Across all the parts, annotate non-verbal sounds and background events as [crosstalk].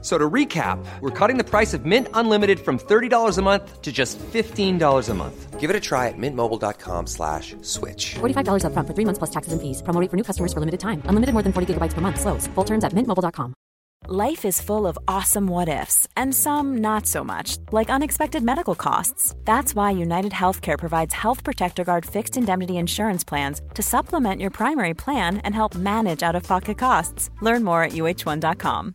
So to recap, we're cutting the price of Mint Unlimited from $30 a month to just $15 a month. Give it a try at mintmobile.com slash switch. $45 upfront for three months plus taxes and fees. Promo rate for new customers for limited time. Unlimited more than 40 gigabytes per month. Slows. Full terms at mintmobile.com. Life is full of awesome what ifs and some not so much, like unexpected medical costs. That's why United Healthcare provides Health Protector Guard fixed indemnity insurance plans to supplement your primary plan and help manage out of pocket costs. Learn more at uh1.com.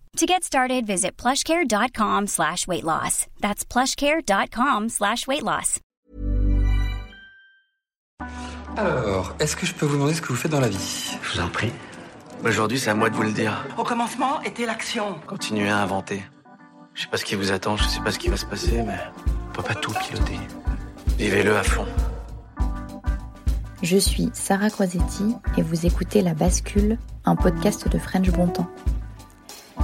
To get started, visit plushcare.com slash weight loss. That's plushcare.com slash weight loss. Alors, est-ce que je peux vous demander ce que vous faites dans la vie? Je vous en prie. Aujourd'hui, c'est à moi de vous le dire. Au commencement était l'action. Continuez à inventer. Je sais pas ce qui vous attend, je sais pas ce qui va se passer, mais on peut pas tout piloter. Vivez-le à fond. Je suis Sarah Crosetti et vous écoutez La Bascule, un podcast de French Bontemps.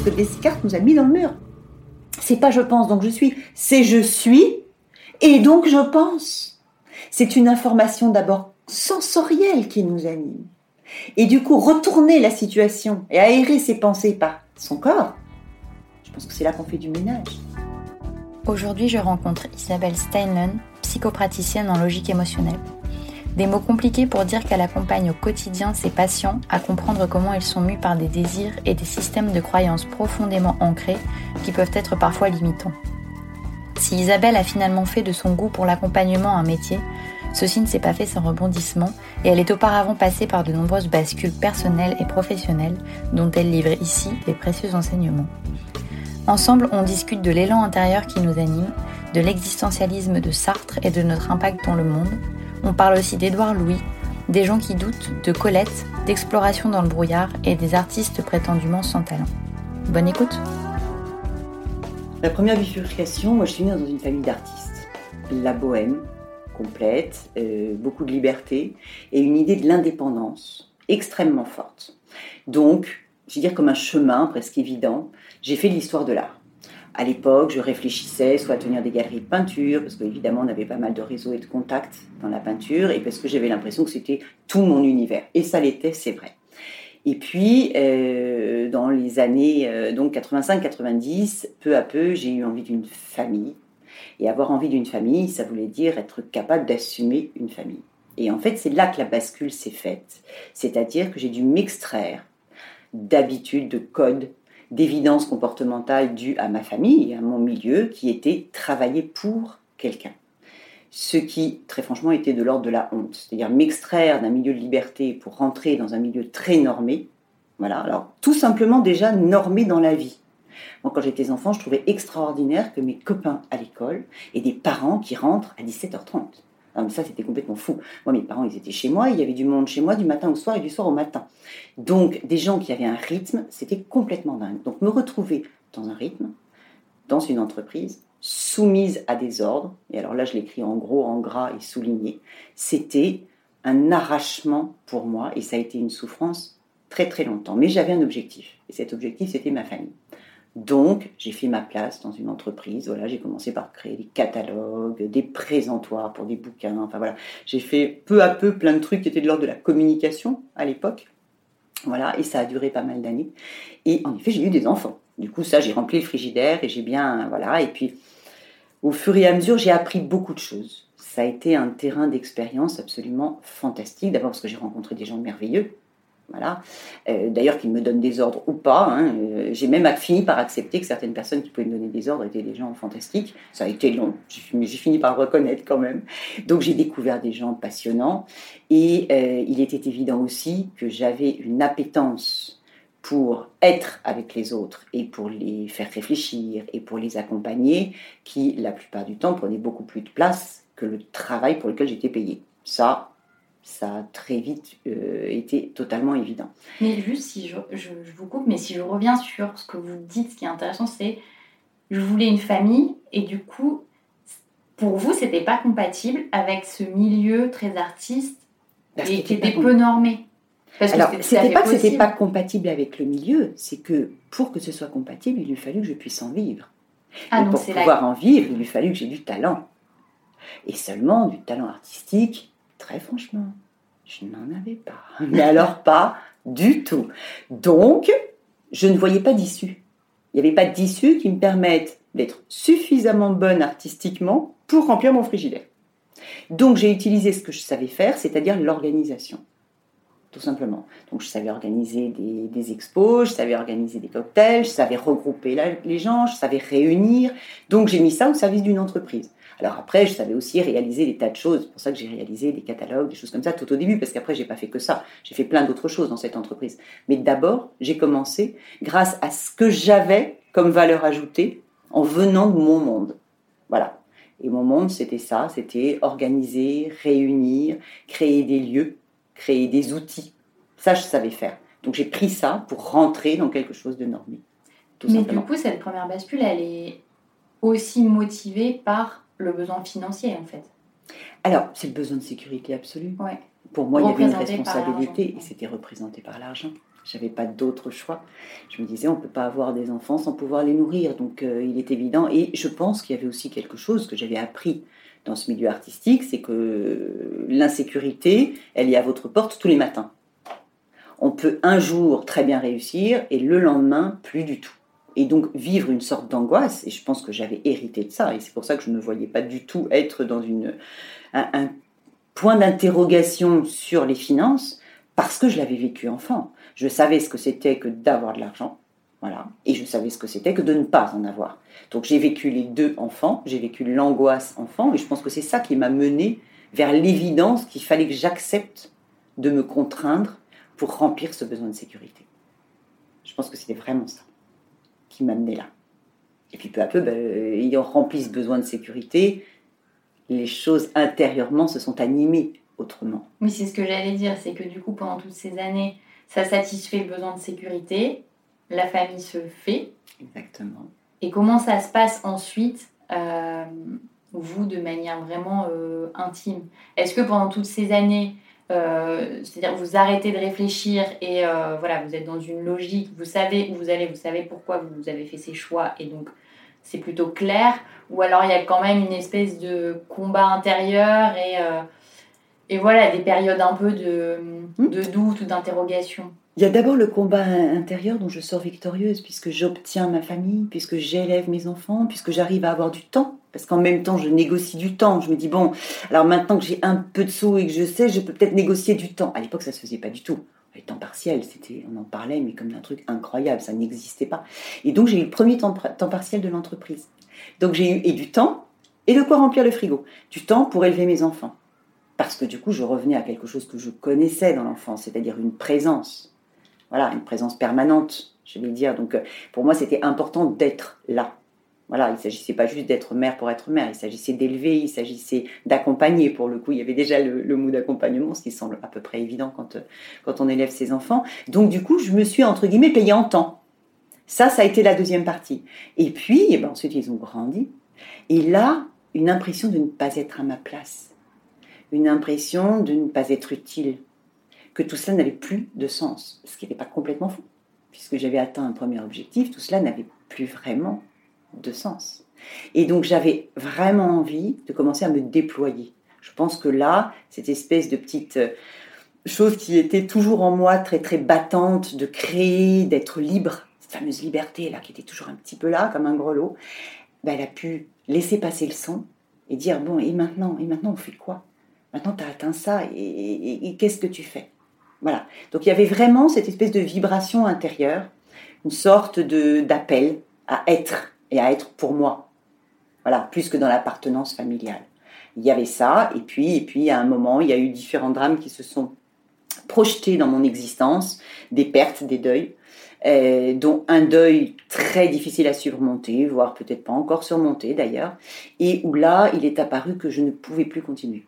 Parce que Descartes nous a mis dans le mur. C'est pas je pense donc je suis, c'est je suis et donc je pense. C'est une information d'abord sensorielle qui nous anime. Et du coup, retourner la situation et aérer ses pensées par son corps, je pense que c'est là qu'on fait du ménage. Aujourd'hui, je rencontre Isabelle Steinlen, psychopraticienne en logique émotionnelle. Des mots compliqués pour dire qu'elle accompagne au quotidien ses patients à comprendre comment ils sont mus par des désirs et des systèmes de croyances profondément ancrés qui peuvent être parfois limitants. Si Isabelle a finalement fait de son goût pour l'accompagnement un métier, ceci ne s'est pas fait sans rebondissement et elle est auparavant passée par de nombreuses bascules personnelles et professionnelles dont elle livre ici les précieux enseignements. Ensemble, on discute de l'élan intérieur qui nous anime, de l'existentialisme de Sartre et de notre impact dans le monde. On parle aussi d'Édouard Louis, des gens qui doutent, de Colette, d'exploration dans le brouillard et des artistes prétendument sans talent. Bonne écoute La première bifurcation, moi je suis née dans une famille d'artistes. La bohème, complète, euh, beaucoup de liberté et une idée de l'indépendance extrêmement forte. Donc, je veux dire comme un chemin presque évident, j'ai fait l'histoire de l'art. À l'époque, je réfléchissais soit à tenir des galeries de peinture, parce qu'évidemment, on avait pas mal de réseaux et de contacts dans la peinture, et parce que j'avais l'impression que c'était tout mon univers. Et ça l'était, c'est vrai. Et puis, euh, dans les années euh, donc 85-90, peu à peu, j'ai eu envie d'une famille. Et avoir envie d'une famille, ça voulait dire être capable d'assumer une famille. Et en fait, c'est là que la bascule s'est faite. C'est-à-dire que j'ai dû m'extraire d'habitudes, de codes, d'évidence comportementale due à ma famille et à mon milieu qui était travailler pour quelqu'un. Ce qui, très franchement, était de l'ordre de la honte. C'est-à-dire m'extraire d'un milieu de liberté pour rentrer dans un milieu très normé. Voilà, alors tout simplement déjà normé dans la vie. Moi, quand j'étais enfant, je trouvais extraordinaire que mes copains à l'école aient des parents qui rentrent à 17h30. Non, mais ça, c'était complètement fou. Moi, mes parents, ils étaient chez moi, il y avait du monde chez moi du matin au soir et du soir au matin. Donc, des gens qui avaient un rythme, c'était complètement dingue. Donc, me retrouver dans un rythme, dans une entreprise, soumise à des ordres, et alors là, je l'écris en gros, en gras et souligné, c'était un arrachement pour moi, et ça a été une souffrance très très longtemps. Mais j'avais un objectif, et cet objectif, c'était ma famille. Donc, j'ai fait ma place dans une entreprise. Voilà, j'ai commencé par créer des catalogues, des présentoirs pour des bouquins. Enfin voilà, j'ai fait peu à peu plein de trucs qui étaient de l'ordre de la communication à l'époque. Voilà, et ça a duré pas mal d'années. Et en effet, j'ai eu des enfants. Du coup, ça, j'ai rempli le frigidaire et j'ai bien, voilà. Et puis, Au fur et à mesure, j'ai appris beaucoup de choses. Ça a été un terrain d'expérience absolument fantastique. D'abord parce que j'ai rencontré des gens merveilleux, Euh, d'ailleurs, qu'ils me donnent des ordres ou pas. Hein. Euh, j'ai même fini par accepter que certaines personnes qui pouvaient me donner des ordres étaient des gens fantastiques. Ça a été long, mais j'ai fini par le reconnaître quand même. Donc j'ai découvert des gens passionnants. Et euh, il était évident aussi que j'avais une appétence pour être avec les autres et pour les faire réfléchir et pour les accompagner, qui la plupart du temps prenait beaucoup plus de place que le travail pour lequel j'étais payée. Ça, ça a très vite euh, été totalement évident. Mais juste si je, je, vous coupe, mais si je reviens sur ce que vous dites, ce qui est intéressant, c'est je voulais une famille et du coup, pour vous, c'était pas compatible avec ce milieu très artiste et qui était peu normé. Parce Alors, c'était pas que c'était pas compatible avec le milieu, c'est que pour que ce soit compatible, il lui fallu que je puisse en vivre. Ah et pour pouvoir en vivre, il lui fallu que j'ai du talent. Et seulement du talent artistique Très franchement, je n'en avais pas. [laughs] Mais alors pas du tout. Donc, je ne voyais pas d'issue. Il n'y avait pas d'issue qui me permette d'être suffisamment bonne artistiquement pour remplir mon frigidaire. Donc j'ai utilisé ce que je savais faire, c'est-à-dire l'organisation. Tout simplement. Donc je savais organiser des, des, expos, je savais organiser des cocktails, je savais regrouper les gens, je savais réunir. Donc j'ai mis ça au service d'une entreprise. Alors après, je savais aussi réaliser des tas de choses. C'est pour ça que j'ai réalisé des catalogues, des choses comme ça tout au début, parce qu'après, j'ai pas fait que ça. J'ai fait plein d'autres choses dans cette entreprise. Mais d'abord, j'ai commencé grâce à ce que j'avais comme valeur ajoutée en venant de mon monde. Voilà. Et mon monde, c'était ça, c'était organiser, réunir, créer des lieux, créer des outils. Ça, je savais faire. Donc j'ai pris ça pour rentrer dans quelque chose de normé. Mais du coup, cette première bascule, elle est aussi motivée par le besoin financier en fait. Alors, c'est le besoin de sécurité absolue. Pour moi, il y avait une responsabilité et c'était représenté par l'argent. J'avais pas d'autre choix. Je me disais, on ne peut pas avoir des enfants sans pouvoir les nourrir. Donc, euh, il est évident. Et je pense qu'il y avait aussi quelque chose que j'avais appris dans ce milieu artistique, c'est que l'insécurité, elle est à votre porte tous les matins. On peut un jour très bien réussir et le lendemain, plus du tout et donc vivre une sorte d'angoisse. Et je pense que j'avais hérité de ça, et c'est pour ça que je ne me voyais pas du tout être dans une, un, point d'interrogation sur les finances, parce que je l'avais vécu enfant. Je savais ce que c'était que d'avoir de l'argent, voilà, et je savais ce que c'était que de ne pas en avoir. Donc j'ai vécu les deux enfants, j'ai vécu l'angoisse enfant, et je pense que c'est ça qui m'a mené vers l'évidence qu'il fallait que j'accepte de me contraindre pour remplir ce besoin de sécurité. Je pense que c'était vraiment ça qui m'amenait là. Et puis peu à peu, ben, ayant rempli ce besoin de sécurité, les choses intérieurement se sont animées autrement. Oui, c'est ce que j'allais dire, c'est que du coup, pendant toutes ces années, ça satisfait le besoin de sécurité, la famille se fait. Exactement. Et comment ça se passe ensuite, euh, vous, de manière vraiment euh, intime? Est-ce que pendant toutes ces années, euh, c'est-à-dire vous arrêtez de réfléchir et euh, voilà, vous êtes dans une logique, vous savez où vous allez, vous savez pourquoi vous avez fait ces choix et donc c'est plutôt clair. Ou alors il y a quand même une espèce de combat intérieur et, euh, et voilà, des périodes un peu de, hmm. de doute ou d'interrogation. Il y a d'abord le combat intérieur dont je sors victorieuse puisque j'obtiens ma famille, puisque j'élève mes enfants, puisque j'arrive à avoir du temps. Parce qu'en même temps, je négocie du temps. Je me dis, bon, alors maintenant que j'ai un peu de sous et que je sais, je peux peut-être négocier du temps. À l'époque, ça se faisait pas du tout. Le temps partiel, c'était, on en parlait, mais comme d'un truc incroyable, ça n'existait pas. Et donc, j'ai eu le premier temps, partiel de l'entreprise. Donc, j'ai eu et du temps et de quoi remplir le frigo. Du temps pour élever mes enfants. Parce que du coup, je revenais à quelque chose que je connaissais dans l'enfance, c'est-à-dire une présence voilà, une présence permanente, je vais dire. Donc, euh, pour moi, c'était important d'être là. Voilà, il ne s'agissait pas juste d'être mère pour être mère, il s'agissait d'élever, il s'agissait d'accompagner. Pour le coup, il y avait déjà le, mot d'accompagnement, ce qui semble à peu près évident quand, euh, quand on élève ses enfants. Donc, du coup, je me suis, entre guillemets, payée en temps. Ça, ça a été la deuxième partie. Et puis, eh ben, ensuite, ils ont grandi. Et là, une impression de ne pas être à ma place. Une impression de ne pas être utile que tout cela n'avait plus de sens, ce qui n'était pas complètement fou, puisque j'avais atteint un premier objectif, tout cela n'avait plus vraiment de sens. Et donc j'avais vraiment envie de commencer à me déployer. Je pense que là, cette espèce de petite euh, chose qui était toujours en moi, très très battante, de créer, d'être libre, cette fameuse liberté là qui était toujours un petit peu là, comme un grelot, ben, elle a pu laisser passer le son et dire bon, et maintenant, et maintenant on fait quoi? Maintenant tu as atteint ça, et, qu'est-ce que tu fais? Voilà. Donc il y avait vraiment cette espèce de vibration intérieure, une sorte de d'appel à être et à être pour moi. Voilà, plus que dans l'appartenance familiale. Il y avait ça, et puis, et puis à un moment, il y a eu différents drames qui se sont projetés dans mon existence, des pertes, des deuils. Euh, dont un deuil très difficile à surmonter, voire peut-être pas encore surmonté d'ailleurs, et où là, il est apparu que je ne pouvais plus continuer.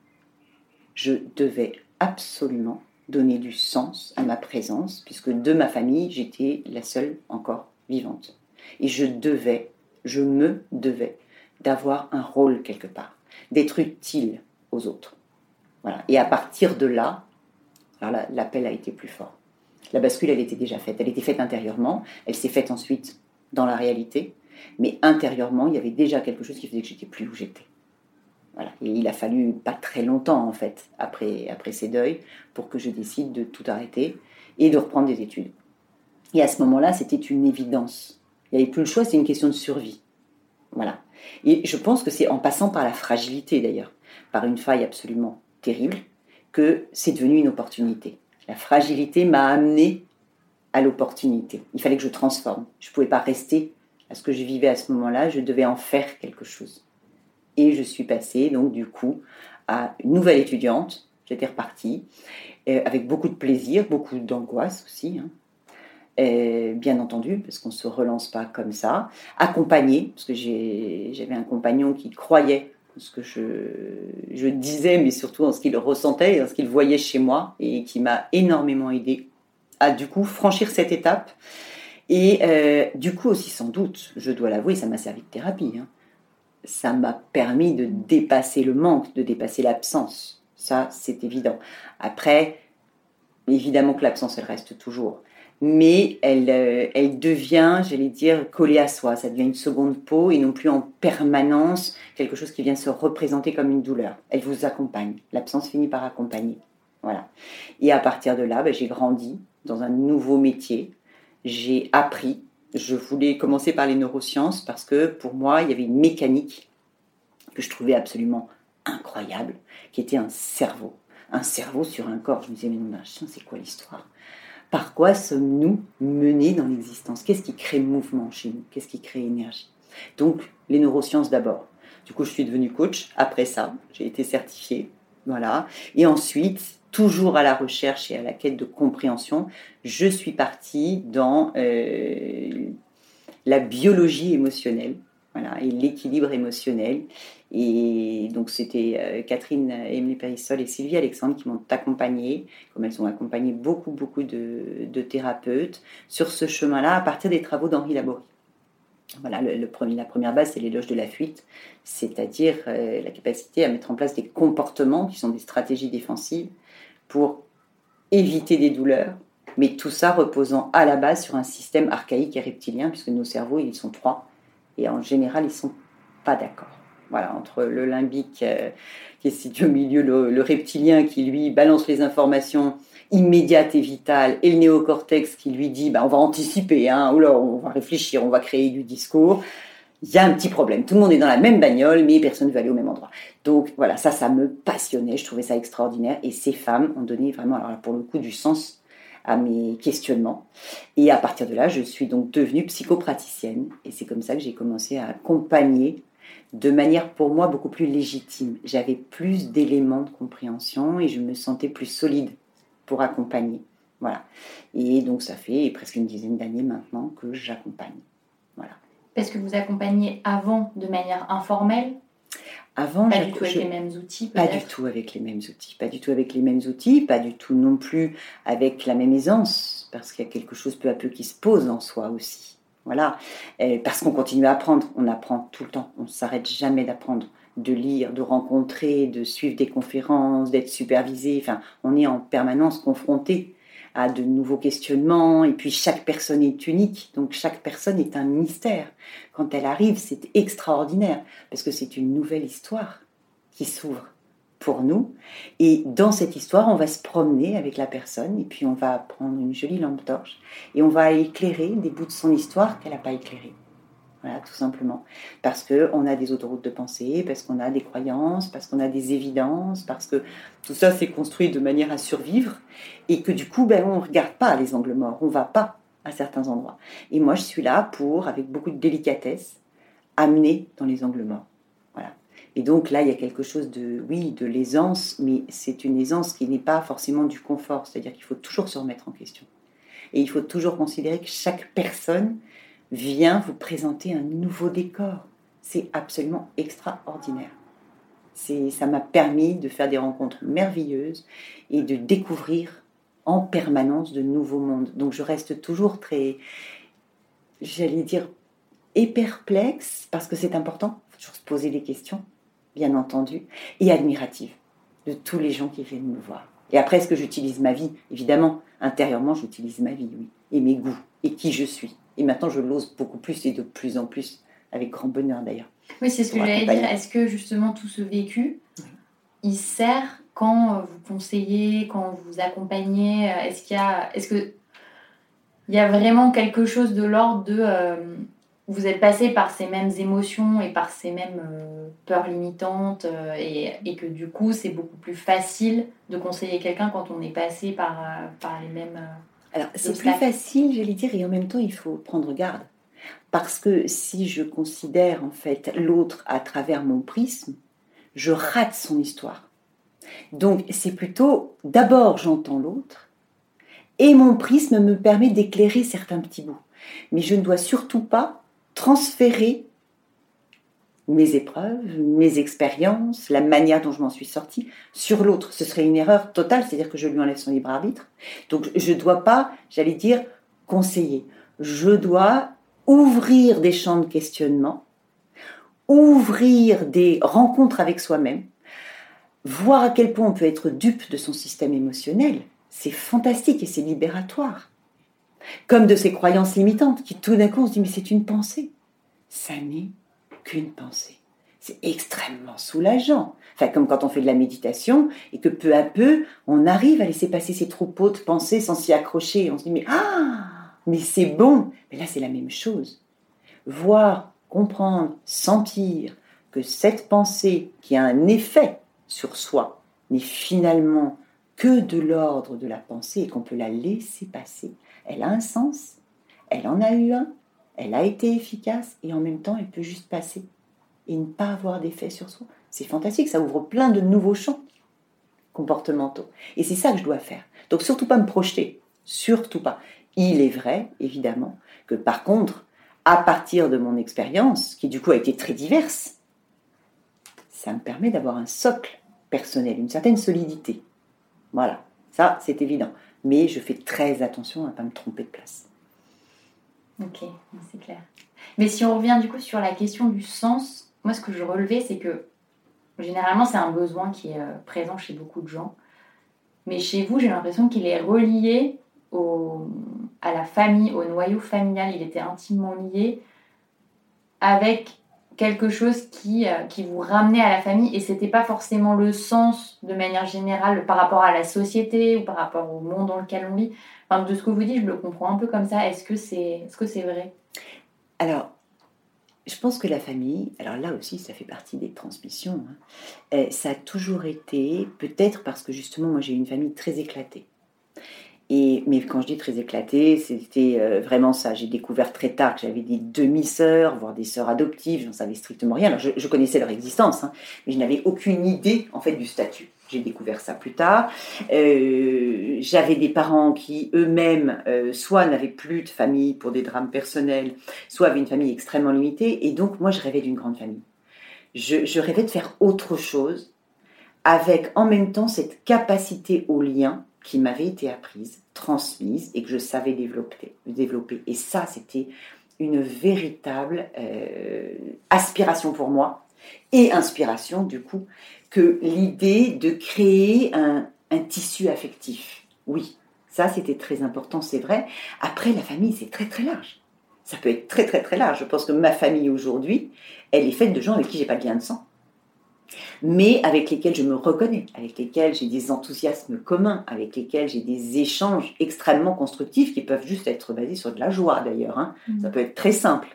Je devais absolument donner du sens à ma présence, puisque de ma famille, j'étais la seule encore vivante. Et je devais, je me devais d'avoir un rôle quelque part, d'être utile aux autres. Voilà. Et à partir de là, l'appel a été plus fort. La bascule, elle était déjà faite. Elle était faite intérieurement. Elle s'est faite ensuite dans la réalité. Mais intérieurement, il y avait déjà quelque chose qui faisait que j'étais plus où j'étais. Voilà. Et il a fallu pas très longtemps, en fait, après, après ces deuils, pour que je décide de tout arrêter et de reprendre des études. Et à ce moment-là, c'était une évidence. Il n'y avait plus le choix, c'est une question de survie. Voilà. Et je pense que c'est en passant par la fragilité, d'ailleurs, par une faille absolument terrible, que c'est devenu une opportunité. La fragilité m'a amené à l'opportunité. Il fallait que je transforme. Je ne pouvais pas rester à ce que je vivais à ce moment-là, je devais en faire quelque chose. Et je suis passée, donc du coup, à une nouvelle étudiante. J'étais repartie, euh, avec beaucoup de plaisir, beaucoup d'angoisse aussi. Hein. Bien entendu, parce qu'on ne se relance pas comme ça. Accompagnée, parce que j'avais un compagnon qui croyait ce que je, disais, mais surtout en ce qu'il ressentait et en ce qu'il voyait chez moi, et qui m'a énormément aidé à du coup franchir cette étape. Et euh, du coup aussi, sans doute, je dois l'avouer, ça m'a servi de thérapie. Hein. Ça m'a permis de dépasser le manque, de dépasser l'absence. Ça, c'est évident. Après, évidemment que l'absence, elle reste toujours mais elle, euh, elle devient, j'allais dire, collée à soi. Ça devient une seconde peau et non plus en permanence quelque chose qui vient se représenter comme une douleur. Elle vous accompagne. L'absence finit par accompagner. Voilà. Et à partir de là, ben, j'ai grandi dans un nouveau métier. J'ai appris. Je voulais commencer par les neurosciences parce que pour moi, il y avait une mécanique que je trouvais absolument incroyable, qui était un cerveau. Un cerveau sur un corps. Je me disais, mais non, c'est quoi l'histoire? Par quoi sommes-nous menés dans l'existence? Qu'est-ce qui crée mouvement chez nous? Qu'est-ce qui crée énergie? Donc, les neurosciences d'abord. Du coup, je suis devenue coach. Après ça, j'ai été certifiée. Voilà. Et ensuite, toujours à la recherche et à la quête de compréhension, je suis partie dans euh, la biologie émotionnelle et l'équilibre émotionnel. Et donc, c'était euh, Catherine Emily Périssol et Sylvie Alexandre qui m'ont accompagnée, comme elles ont accompagné beaucoup, beaucoup de, thérapeutes sur ce chemin-là à partir des travaux d'Henri Laborie. Voilà, la première base, c'est l'éloge de la fuite, c'est-à-dire euh, la capacité à mettre en place des comportements qui sont des stratégies défensives pour éviter des douleurs, mais tout ça reposant à la base sur un système archaïque et reptilien, puisque nos cerveaux, ils sont trois, et en général, ils sont pas d'accord. Voilà, entre le limbique euh, qui est situé au milieu, le, reptilien qui lui balance les informations immédiates et vitales, et le néocortex qui lui dit bah, on va anticiper, hein, on va réfléchir, on va créer du discours. Il y a un petit problème. Tout le monde est dans la même bagnole, mais personne ne veut aller au même endroit. Donc voilà, ça, ça me passionnait. Je trouvais ça extraordinaire. Et ces femmes ont donné vraiment, alors pour le coup, du sens à mes questionnements. Et à partir de là, je suis donc devenue psychopraticienne. Et c'est comme ça que j'ai commencé à accompagner de manière pour moi beaucoup plus légitime. J'avais plus d'éléments de compréhension et je me sentais plus solide pour accompagner. Voilà. Et donc ça fait presque une dizaine d'années maintenant que j'accompagne. Voilà. Parce que vous accompagnez avant de manière informelle? Avant, pas du tout avec les mêmes outils. Pas du tout avec les mêmes outils. Pas du tout avec les mêmes outils. Pas du tout non plus avec la même aisance, parce qu'il y a quelque chose peu à peu qui se pose en soi aussi. Voilà, parce qu'on continue à apprendre, on apprend tout le temps, on ne s'arrête jamais d'apprendre, de lire, de rencontrer, de suivre des conférences, d'être supervisé, enfin, on est en permanence confronté à de nouveaux questionnements, et puis chaque personne est unique, donc chaque personne est un mystère. Quand elle arrive, c'est extraordinaire, parce que c'est une nouvelle histoire qui s'ouvre pour nous. Et dans cette histoire, on va se promener avec la personne et puis on va prendre une jolie lampe torche et on va éclairer des bouts de son histoire qu'elle n'a pas éclairés. Voilà, tout simplement. Parce qu'on a des autoroutes de pensée, parce qu'on a des croyances, parce qu'on a des évidences, parce que tout ça s'est construit de manière à survivre, et que du coup, ben, on ne regarde pas les angles morts, on ne va pas à certains endroits. Et moi, je suis là pour, avec beaucoup de délicatesse, amener dans les angles morts. Voilà. Et donc là, il y a quelque chose de, oui, de l'aisance, mais c'est une aisance qui n'est pas forcément du confort, c'est-à-dire qu'il faut toujours se remettre en question. Et il faut toujours considérer que chaque personne vient vous présenter un nouveau décor. C'est absolument extraordinaire. Ça m'a permis de faire des rencontres merveilleuses et de découvrir en permanence de nouveaux mondes. Donc je reste toujours très, j'allais dire, perplexe, parce que c'est important, il faut toujours se poser des questions, bien entendu, et admirative de tous les gens qui viennent me voir. Et après, est-ce que j'utilise ma vie? Évidemment, intérieurement, j'utilise ma vie, oui, et mes goûts, et qui je suis. Et maintenant, je l'ose beaucoup plus et de plus en plus, avec grand bonheur d'ailleurs. Oui, c'est ce que j'allais dire. Est-ce que justement tout ce vécu, il sert quand euh, vous conseillez, quand vous accompagnez euh, Est-ce qu'il y a, est-ce que il y a vraiment quelque chose de l'ordre de euh, vous êtes passé par ces mêmes émotions et par ces mêmes peurs limitantes et, et, que du coup c'est beaucoup plus facile de conseiller quelqu'un quand on est passé par, par les mêmes alors, c'est plus facile, j'allais dire, et en même temps, il faut prendre garde. Parce que si je considère en fait l'autre à travers mon prisme, je rate son histoire. Donc, c'est plutôt, d'abord, j'entends l'autre, et mon prisme me permet d'éclairer certains petits bouts. Mais je ne dois surtout pas transférer mes épreuves, mes expériences, la manière dont je m'en suis sortie sur l'autre. Ce serait une erreur totale, c'est-à-dire que je lui enlève son libre arbitre. Donc je ne dois pas, j'allais dire, conseiller. Je dois ouvrir des champs de questionnement, ouvrir des rencontres avec soi-même, voir à quel point on peut être dupe de son système émotionnel. C'est fantastique et c'est libératoire. Comme de ces croyances limitantes qui tout d'un coup on se dit mais c'est une pensée. Ça n'est qu'une pensée. C'est extrêmement soulageant. Enfin, comme quand on fait de la méditation et que peu à peu, on arrive à laisser passer ces troupeaux de pensées sans s'y accrocher. On se dit, mais ah, mais c'est bon. Mais là, c'est la même chose. Voir, comprendre, sentir que cette pensée qui a un effet sur soi n'est finalement que de l'ordre de la pensée et qu'on peut la laisser passer. Elle a un sens, elle en a eu un, elle a été efficace et en même temps elle peut juste passer et ne pas avoir d'effet sur soi. C'est fantastique, ça ouvre plein de nouveaux champs comportementaux. Et c'est ça que je dois faire. Donc surtout pas me projeter, surtout pas. Il est vrai, évidemment, que par contre, à partir de mon expérience, qui du coup a été très diverse, ça me permet d'avoir un socle personnel, une certaine solidité. Voilà, ça c'est évident. Mais je fais très attention à ne pas me tromper de place. Ok, c'est clair. Mais si on revient du coup sur la question du sens, moi ce que je relevais, c'est que généralement c'est un besoin qui est euh, présent chez beaucoup de gens. Mais chez vous, j'ai l'impression qu'il est relié à la famille, au noyau familial. Il était intimement lié avec quelque chose qui, euh, qui vous ramenait à la famille et c'était pas forcément le sens de manière générale par rapport à la société ou par rapport au monde dans lequel on vit de ce que vous dites, je le comprends un peu comme ça. Est-ce que c'est est -ce c'est vrai? Alors, je pense que la famille, alors là aussi, ça fait partie des transmissions. Hein, euh, ça a toujours été, peut-être parce que justement, moi j'ai une famille très éclatée. Mais quand je dis très éclatée, c'était euh, vraiment ça. J'ai découvert très tard que j'avais des demi-sœurs, voire des sœurs adoptives. Je n'en savais strictement rien. Alors je, connaissais leur existence, hein, mais je n'avais aucune idée en fait du statut. J'ai découvert ça plus tard. Euh, j'avais des parents qui eux-mêmes, euh, soit n'avaient plus de famille pour des drames personnels, soit avaient une famille extrêmement limitée. Et donc, moi, je rêvais d'une grande famille. Je, rêvais de faire autre chose avec en même temps cette capacité au lien qui m'avait été apprise, transmise et que je savais développer. Et ça, c'était une véritable euh, aspiration pour moi et inspiration du coup que l'idée de créer un, tissu affectif. Oui, ça c'était très important, c'est vrai. Après, la famille, c'est très très large. Ça peut être très très très large. Je pense que ma famille aujourd'hui, elle est faite de gens avec qui j'ai pas de lien de sang, mais avec lesquels je me reconnais, avec lesquels j'ai des enthousiasmes communs, avec lesquels j'ai des échanges extrêmement constructifs qui peuvent juste être basés sur de la joie d'ailleurs. Hein. Mmh. Ça peut être très simple.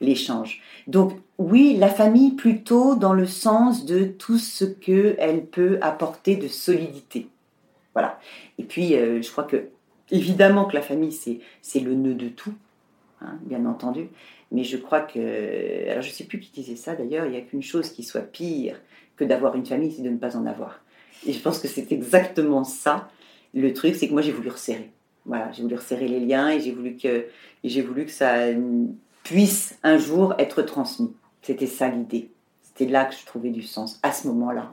l'échange. Donc oui, la famille plutôt dans le sens de tout ce qu'elle peut apporter de solidité. Voilà. Et puis, euh, je crois que, évidemment que la famille, c'est le nœud de tout, hein, bien entendu. Mais je crois que. Alors, je ne sais plus qui disait ça d'ailleurs, il n'y a qu'une chose qui soit pire que d'avoir une famille, c'est de ne pas en avoir. Et je pense que c'est exactement ça. Le truc, c'est que moi, j'ai voulu resserrer. Voilà, j'ai voulu resserrer les liens et j'ai voulu que, j'ai voulu que ça puisse un jour être transmis. C'était ça l'idée. C'était là que je trouvais du sens, à ce moment-là.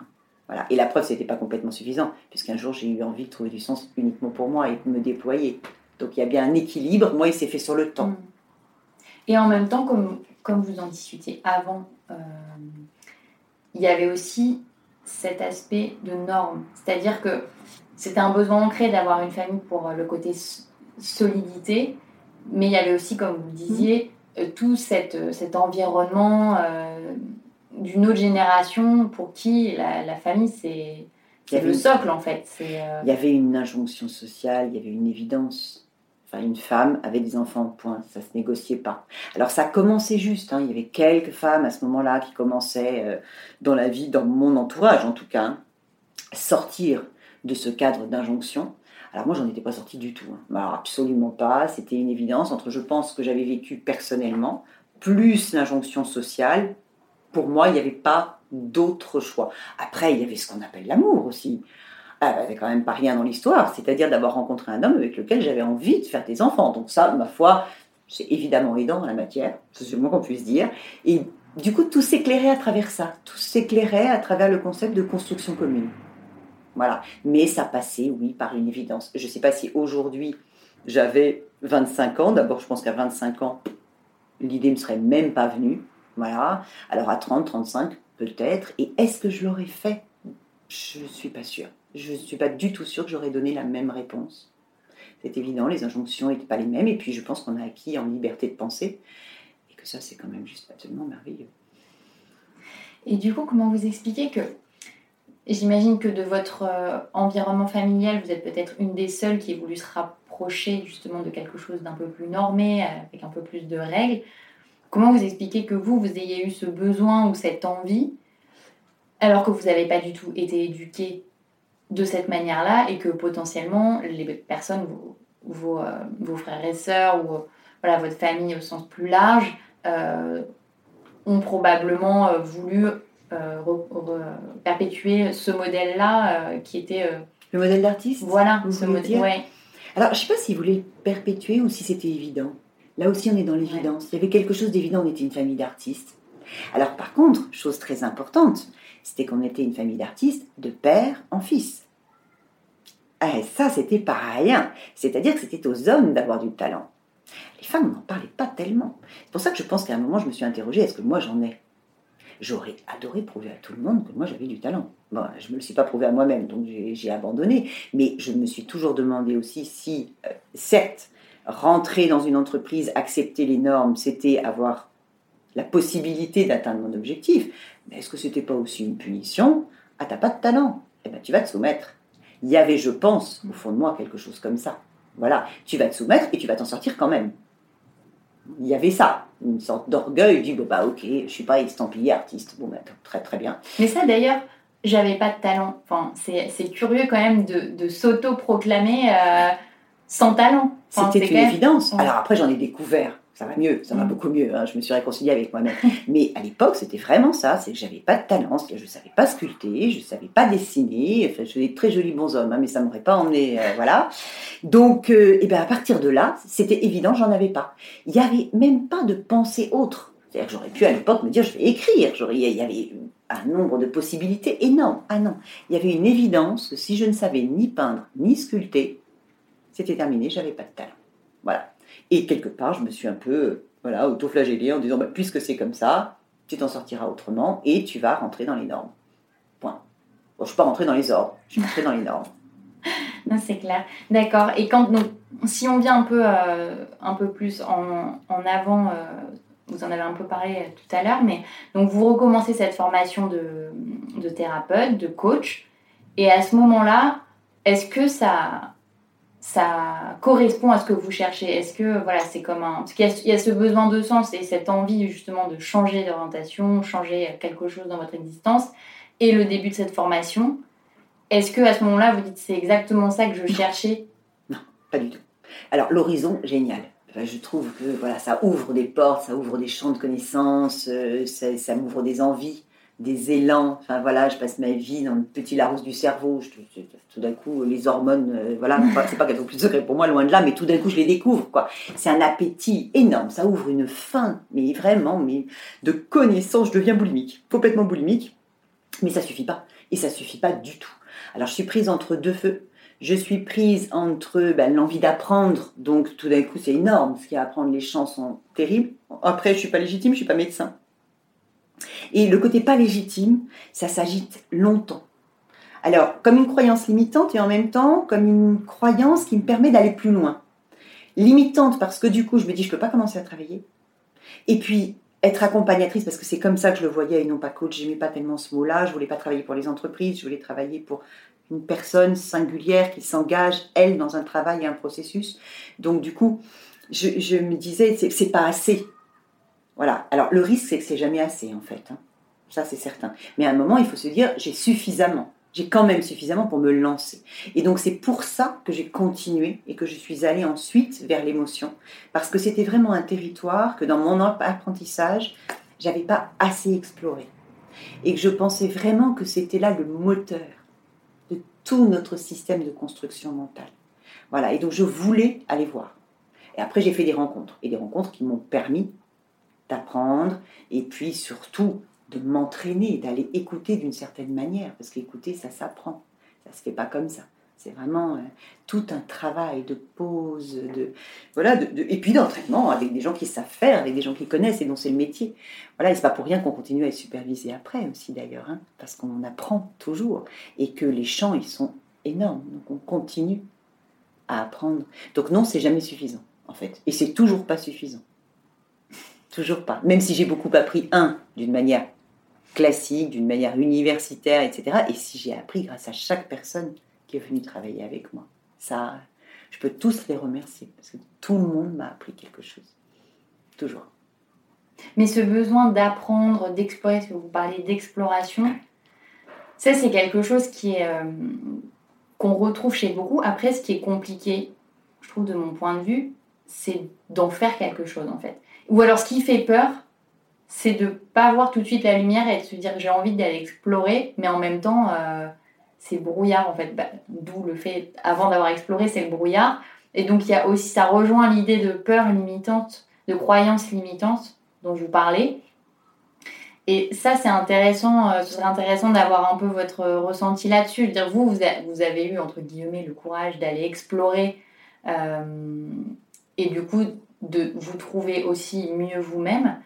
Voilà. Et la preuve, ce n'était pas complètement suffisant, puisqu'un jour, j'ai eu envie de trouver du sens uniquement pour moi et de me déployer. Donc il y a bien un équilibre. Moi, il s'est fait sur le temps. Mm. Et en même temps, comme, comme vous en discutiez avant, euh, il y avait aussi cet aspect de norme. C'est-à-dire que c'était un besoin ancré d'avoir une famille pour le côté solidité, mais il y avait aussi, comme vous disiez, euh, tout cette, cet environnement euh, d'une autre génération pour qui la, famille, c'est le socle en fait. Euh, il y avait une injonction sociale, il y avait une évidence. Une femme avait des enfants, point. Ça se négociait pas. Alors ça commençait juste. Hein. Il y avait quelques femmes à ce moment-là qui commençaient dans la vie, dans mon entourage en tout cas, hein, sortir de ce cadre d'injonction. Alors moi, j'en étais pas sortie du tout. Hein. Absolument pas. C'était une évidence entre, je pense, que j'avais vécu personnellement, plus l'injonction sociale. Pour moi, il n'y avait pas d'autre choix. Après, il y avait ce qu'on appelle l'amour aussi. Ah, n'y avait quand même pas rien dans l'histoire. C'est-à-dire d'avoir rencontré un homme avec lequel j'avais envie de faire des enfants. Donc ça, ma foi, c'est évidemment aidant dans la matière. C'est le moins qu'on puisse dire. Et du coup, tout s'éclairait à travers ça. Tout s'éclairait à travers le concept de construction commune. Voilà. Mais ça passait, oui, par une évidence. Je ne sais pas si aujourd'hui j'avais 25 ans. D'abord, je pense qu'à 25 ans, l'idée ne me serait même pas venue. Voilà. Alors à 30, 35, peut-être. Et est-ce que je l'aurais fait? Je ne suis pas sûre. Je ne suis pas du tout sûre que j'aurais donné la même réponse. C'est évident, les injonctions n'étaient pas les mêmes. Et puis, je pense qu'on a acquis en liberté de penser. Et que ça, c'est quand même juste absolument merveilleux. Et du coup, comment vous expliquez que J'imagine que de votre euh, environnement familial, vous êtes peut-être une des seules qui ait voulu se rapprocher justement de quelque chose d'un peu plus normé, avec un peu plus de règles. Comment vous expliquez que vous, vous ayez eu ce besoin ou cette envie, alors que vous n'avez pas du tout été éduqué de cette manière-là et que potentiellement les personnes, vos, euh, vos, frères et sœurs ou voilà, votre famille au sens plus large, euh, ont probablement voulu euh, perpétuer ce modèle-là euh, qui était... Euh, le modèle d'artiste Voilà, ce modèle. Ouais. Alors, je ne sais pas s'il voulait le perpétuer ou si c'était évident. Là aussi, on est dans l'évidence. Il y avait quelque chose d'évident, on était une famille d'artistes. Alors, par contre, chose très importante, c'était qu'on était une famille d'artistes de père en fils. Et ça, c'était pas rien. C'est-à-dire que c'était aux hommes d'avoir du talent. Les femmes n'en parlaient pas tellement. C'est pour ça que je pense qu'à un moment, je me suis interrogée est-ce que moi j'en ai? J'aurais adoré prouver à tout le monde que moi j'avais du talent. Bon, je ne me le suis pas prouvé à moi-même, donc j'ai abandonné. Mais je me suis toujours demandé aussi si, euh, certes, rentrer dans une entreprise, accepter les normes, c'était avoir la possibilité d'atteindre mon objectif. Mais est-ce que c'était pas aussi une punition? Ah, t'as pas de talent Eh bien, tu vas te soumettre. Il y avait, je pense, au fond de moi, quelque chose comme ça. Voilà, tu vas te soumettre et tu vas t'en sortir quand même il y avait ça, une sorte d'orgueil du bah ok, je suis pas estampillé artiste. Bon, bah, très très bien. Mais ça d'ailleurs, j'avais pas de talent. Enfin, c'est curieux quand même de, de s'auto-proclamer euh, sans talent. C'était une évidence. Alors après, j'en ai découvert ça va mieux, ça va mm. beaucoup mieux. Hein, je me suis réconciliée avec moi-même. [laughs] Mais à l'époque, c'était vraiment ça. C'est que j'avais pas de talent, je ne savais pas sculpter, je ne savais pas dessiner. Enfin, je des très jolis bonshommes, hein, mais ça m'aurait pas emmené, euh, voilà. Donc, euh, et ben à partir de là, c'était évident, j'en avais pas. Il y avait même pas de pensée autre. C'est-à-dire que j'aurais pu à l'époque me dire, je vais écrire. Il y avait un nombre de possibilités énorme. Ah non, il y avait une évidence que si je ne savais ni peindre ni sculpter, c'était terminé, j'avais pas de talent. Voilà. Et quelque part, je me suis un peu voilà, auto-flagellée en disant bah, puisque c'est comme ça, tu t'en sortiras autrement et tu vas rentrer dans les normes. Point. Bon, je ne suis pas rentrée dans les ordres, je suis rentrée dans les normes. [laughs] Non, c'est clair. D'accord. Et quand si on vient un peu, euh, un peu plus en, en avant, euh, vous en avez un peu parlé tout à l'heure, mais donc vous recommencez cette formation de, de thérapeute, de coach, et à ce moment-là, est-ce que ça, ça correspond à ce que vous cherchez Est-ce que voilà, c'est comme un parce qu'il y, a ce besoin de sens et cette envie justement de changer d'orientation, changer quelque chose dans votre existence et le début de cette formation. Est-ce que à ce moment-là vous dites c'est exactement ça que je cherchais? Non, pas du tout. Alors l'horizon génial. je trouve que voilà, ça ouvre des portes, ça ouvre des champs de connaissances, euh, ça m'ouvre des envies des élans. Enfin voilà, je passe ma vie dans le petit Larousse du cerveau. tout d'un coup, les hormones, euh, voilà, [laughs] c'est pas qu'elles sont plus secrètes pour moi, loin de là, mais tout d'un coup, je les découvre. quoi. C'est un appétit énorme. Ça ouvre une faim, mais vraiment, mais de connaissances. Je deviens boulimique, complètement boulimique. Mais ça suffit pas. Et ça suffit pas du tout. Alors, je suis prise entre deux feux. Je suis prise entre ben, l'envie d'apprendre, donc tout d'un coup c'est énorme, ce qu'il y a à apprendre, les champs sont terribles. Après, je suis pas légitime, je suis pas médecin. Et le côté pas légitime, ça s'agite longtemps. Alors, comme une croyance limitante et en même temps comme une croyance qui me permet d'aller plus loin. Limitante parce que du coup, je me dis, je ne peux pas commencer à travailler. Et puis, être accompagnatrice, parce que c'est comme ça que je le voyais et non pas coach, j'aimais pas tellement ce mot-là, je voulais pas travailler pour les entreprises, je voulais travailler pour une personne singulière qui s'engage, elle, dans un travail et un processus. Donc, du coup, je, je me disais, c'est pas assez. Voilà. Alors le risque, c'est que c'est jamais assez en fait. Hein. Ça, c'est certain. Mais à un moment, il faut se dire, j'ai suffisamment. J'ai quand même suffisamment pour me lancer. Et donc c'est pour ça que j'ai continué et que je suis allée ensuite vers l'émotion. Parce que c'était vraiment un territoire que dans mon apprentissage, j'avais pas assez exploré. Et que je pensais vraiment que c'était là le moteur de tout notre système de construction mentale. Voilà. Et donc je voulais aller voir. Et après, j'ai fait des rencontres. Et des rencontres qui m'ont permis d'apprendre et puis surtout de m'entraîner, d'aller écouter d'une certaine manière, parce qu'écouter, ça s'apprend, ça se fait pas comme ça. C'est vraiment euh, tout un travail de pause, de voilà, de, et puis d'entraînement avec des gens qui savent faire, avec des gens qui connaissent et dont c'est le métier. Voilà, et c'est pas pour rien qu'on continue à être supervisé après aussi d'ailleurs, hein, parce qu'on apprend toujours et que les champs ils sont énormes, donc on continue à apprendre. Donc non, c'est jamais suffisant en fait, et c'est toujours pas suffisant. Toujours pas. Même si j'ai beaucoup appris, un, d'une manière classique, d'une manière universitaire, etc. Et si j'ai appris grâce à chaque personne qui est venue travailler avec moi. Ça, je peux tous les remercier parce que tout le monde m'a appris quelque chose. Toujours. Mais ce besoin d'apprendre, d'explorer, que vous parlez d'exploration, ça c'est quelque chose qui est euh, qu'on retrouve chez beaucoup. Après, ce qui est compliqué, je trouve de mon point de vue, c'est d'en faire quelque chose en fait. Ou alors ce qui fait peur, c'est de pas voir tout de suite la lumière et de se dire j'ai envie d'aller explorer, mais en même temps euh, c'est brouillard en fait. Bah, d'où le fait, avant d'avoir exploré, c'est le brouillard. Et donc il y a aussi, ça rejoint l'idée de peur limitante, de croyance limitante dont je vous parlais. Et ça, c'est intéressant, euh, ce serait intéressant d'avoir un peu votre ressenti là-dessus. dire, vous, vous, avez eu, entre guillemets, le courage d'aller explorer euh, et du coup de vous trouver aussi mieux vous-même.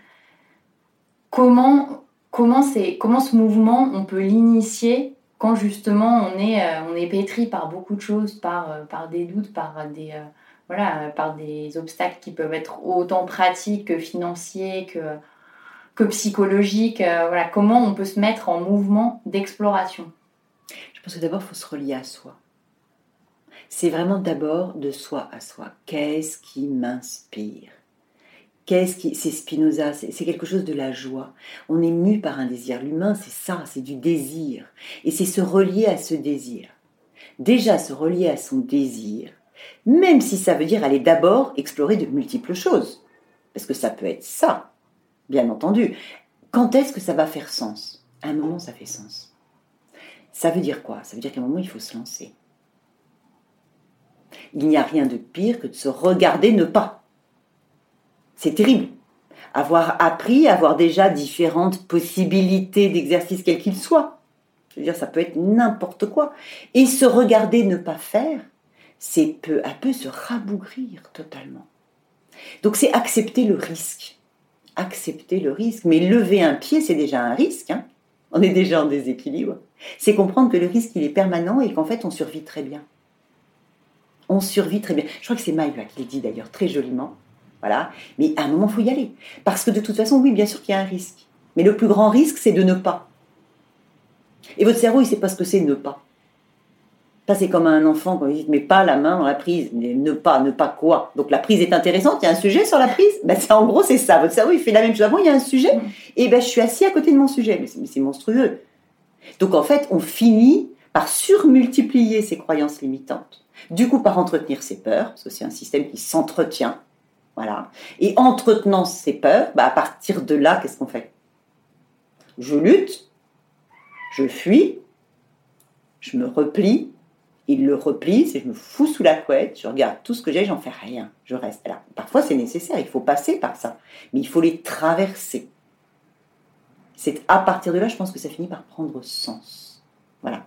Comment, comment, comment ce mouvement, on peut l'initier quand justement on est, euh, on est pétri par beaucoup de choses, par, euh, par des doutes, par des, euh, voilà, par des obstacles qui peuvent être autant pratiques que financiers, que, que psychologiques. voilà, comment on peut se mettre en mouvement d'exploration? Je pense que d'abord, il faut se relier à soi c'est vraiment d'abord de soi à soi. Qu'est-ce qui m'inspire? Qu'est-ce qui c'est Spinoza, c'est quelque chose de la joie. On est mu par un désir. L'humain, c'est ça, c'est du désir. Et c'est se relier à ce désir. Déjà se relier à son désir, même si ça veut dire aller d'abord explorer de multiples choses. Parce que ça peut être ça, bien entendu. Quand est-ce que ça va faire sens? À un moment, ça fait sens. Ça veut dire quoi? Ça veut dire qu'à un moment, il faut se lancer. Il n'y a rien de pire que de se regarder ne pas. C'est terrible. Avoir appris, avoir déjà différentes possibilités d'exercice quel qu'il soit. Je veux dire, ça peut être n'importe quoi. Et se regarder ne pas faire, c'est peu à peu se rabougrir totalement. Donc c'est accepter le risque. Accepter le risque. Mais lever un pied, c'est déjà un risque. Hein. on est déjà en déséquilibre. C'est comprendre que le risque, il est permanent et qu'en fait, on survit très bien on survit très bien. Je crois que c'est Maïva qui le dit d'ailleurs très joliment. Voilà. Mais à un moment, il faut y aller. Parce que de toute façon, oui, bien sûr qu'il y a un risque. Mais le plus grand risque, c'est de ne pas. Et votre cerveau, il ne sait pas ce que c'est ne pas. Ça, c'est comme un enfant quand il dit, mais pas la main dans la prise. Mais ne pas, ne pas quoi? Donc la prise est intéressante, il y a un sujet sur la prise? Ben, c'est, En gros, c'est ça. Votre cerveau, il fait la même chose. Avant, il y a un sujet, et ben je suis assis à côté de mon sujet. Mais c'est, monstrueux. Donc en fait, on finit par surmultiplier ses croyances limitantes. Du coup, par entretenir ses peurs, parce que c'est un système qui s'entretient. Voilà. Et entretenant ses peurs, ben, à partir de là, qu'est-ce qu'on fait? Je lutte, je fuis, je me replie, il le replie, c'est je me fous sous la couette, je regarde tout ce que j'ai, j'en fais rien, je reste là. Parfois c'est nécessaire, il faut passer par ça, mais il faut les traverser. C'est à partir de là, je pense que ça finit par prendre sens. Voilà.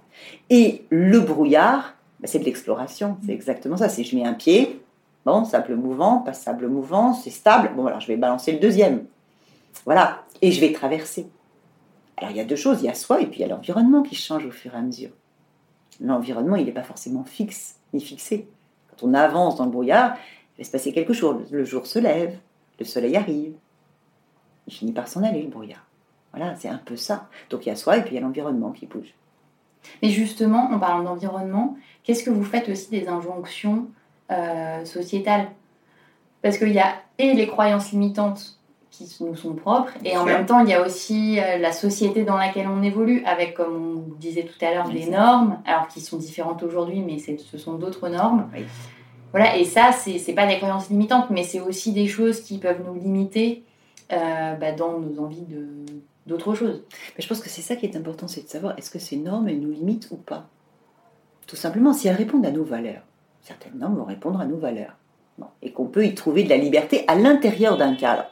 Et le brouillard, bah, c'est de l'exploration, c'est exactement ça. C'est je mets un pied, bon, sable mouvant, pas sable mouvant, c'est stable, bon alors je vais balancer le deuxième. Voilà, et je vais traverser. Alors il y a deux choses, il y a soi et puis il y a l'environnement qui change au fur et à mesure l'environnement, il n'est pas forcément fixe ni fixé. Quand on avance dans le brouillard, il va se passer quelque chose. Le jour se lève, le soleil arrive, il finit par s'en aller, le brouillard. Voilà, c'est un peu ça. Donc il y a soi et puis il y a l'environnement qui bouge. Mais justement, en parlant d'environnement, qu'est-ce que vous faites aussi des injonctions euh, sociétales? Parce qu'il y a et les croyances limitantes qui nous sont propres. Et en même temps, il y a aussi euh, la société dans laquelle on évolue, avec, comme on disait tout à l'heure, des normes, alors qui sont différentes aujourd'hui, mais ce sont d'autres normes. Voilà, et ça, c'est pas des croyances limitantes, mais c'est aussi des choses qui peuvent nous limiter euh, bah, dans nos envies de d'autres choses. Mais je pense que c'est ça qui est important, c'est de savoir est-ce que ces normes, elles nous limitent ou pas? Tout simplement, si elles répondent à nos valeurs. Certaines normes vont répondre à nos valeurs. Et qu'on peut y trouver de la liberté à l'intérieur d'un cadre.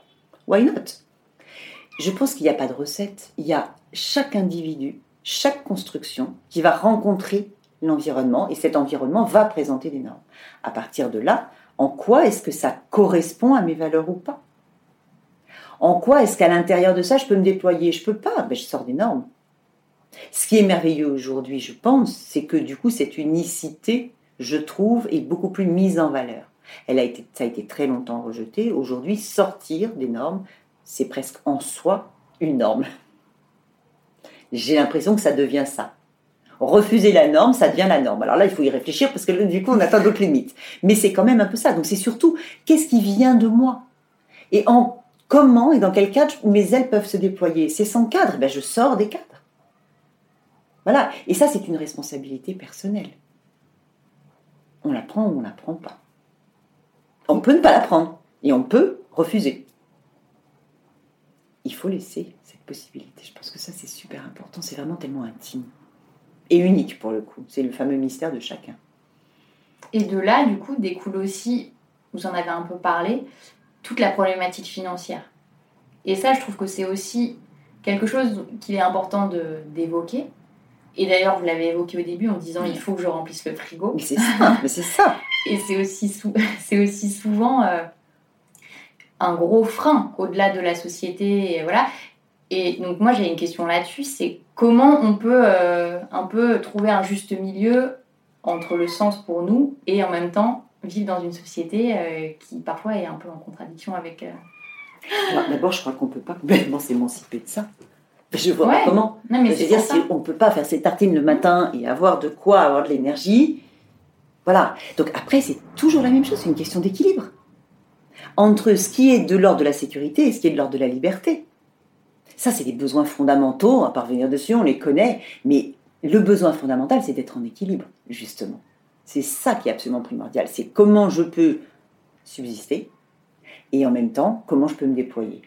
Why not? Je pense qu'il n'y a pas de recette. Il y a chaque individu, chaque construction qui va rencontrer l'environnement et cet environnement va présenter des normes. À partir de là, en quoi est-ce que ça correspond à mes valeurs ou pas? En quoi est-ce qu'à l'intérieur de ça, je peux me déployer? Je peux pas, ben, je sors des normes. Ce qui est merveilleux aujourd'hui, je pense, c'est que du coup, cette unicité, je trouve, est beaucoup plus mise en valeur. Elle a été, ça a été très longtemps rejeté. Aujourd'hui, sortir des normes, c'est presque en soi une norme. J'ai l'impression que ça devient ça. Refuser la norme, ça devient la norme. Alors là, il faut y réfléchir parce que du coup, on atteint d'autres limites. Mais c'est quand même un peu ça. Donc c'est surtout qu'est-ce qui vient de moi? Et en comment et dans quel cadre mes ailes peuvent se déployer? C'est sans cadre, ben je sors des cadres. Voilà. Et ça, c'est une responsabilité personnelle. On la prend ou on la prend pas. On peut ne pas la prendre et on peut refuser. Il faut laisser cette possibilité. Je pense que ça, c'est super important. C'est vraiment tellement intime et unique pour le coup. C'est le fameux mystère de chacun. Et de là, du coup, découle aussi, vous en avez un peu parlé, toute la problématique financière. Et ça, je trouve que c'est aussi quelque chose qu'il est important d'évoquer. Et d'ailleurs, vous l'avez évoqué au début en disant il faut que je remplisse le frigo. Mais c'est ça, mais c'est ça. [laughs] Et [laughs] c'est aussi, souvent euh, un gros frein au-delà de la société. Et voilà. Et donc moi j'ai une question là-dessus, c'est comment on peut euh, un peu trouver un juste milieu entre le sens pour nous et en même temps vivre dans une société euh, qui parfois est un peu en contradiction avec... D'abord je crois qu'on ne peut pas complètement s'émanciper de ça. Je vois pas comment. Non, mais c'est dire si on ne peut pas faire ses tartines le matin et avoir de quoi avoir de l'énergie, voilà. Donc après, c'est toujours la même chose, c'est une question d'équilibre. Entre ce qui est de l'ordre de la sécurité et ce qui est de l'ordre de la liberté. Ça, c'est des besoins fondamentaux, à parvenir dessus, on les connaît, mais le besoin fondamental, c'est d'être en équilibre, justement. C'est ça qui est absolument primordial. C'est comment je peux subsister et en même temps, comment je peux me déployer.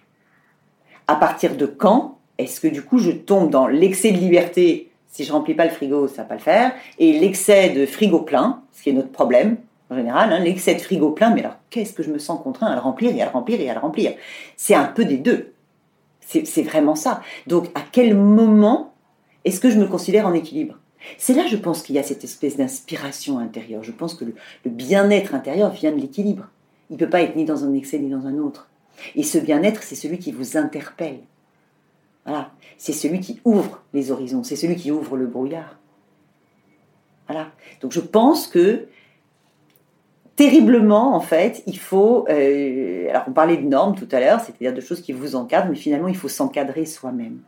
À partir de quand est-ce que du coup je tombe dans l'excès de liberté si je remplis pas le frigo, ça va pas le faire. Et l'excès de frigo plein, ce qui est notre problème en général, hein, l'excès de frigo plein, mais alors qu'est-ce que je me sens contraint à le remplir et à le remplir et à le remplir? C'est un peu des deux. C'est vraiment ça. Donc à quel moment est-ce que je me considère en équilibre? C'est là, je pense, qu'il y a cette espèce d'inspiration intérieure. Je pense que le, bien-être intérieur vient de l'équilibre. Il ne peut pas être ni dans un excès ni dans un autre. Et ce bien-être, c'est celui qui vous interpelle. Voilà. C'est celui qui ouvre les horizons, c'est celui qui ouvre le brouillard. Voilà. Donc je pense que terriblement, en fait, il faut. Euh, alors, on parlait de normes tout à l'heure, c'est-à-dire de choses qui vous encadrent, mais finalement, il faut s'encadrer soi-même.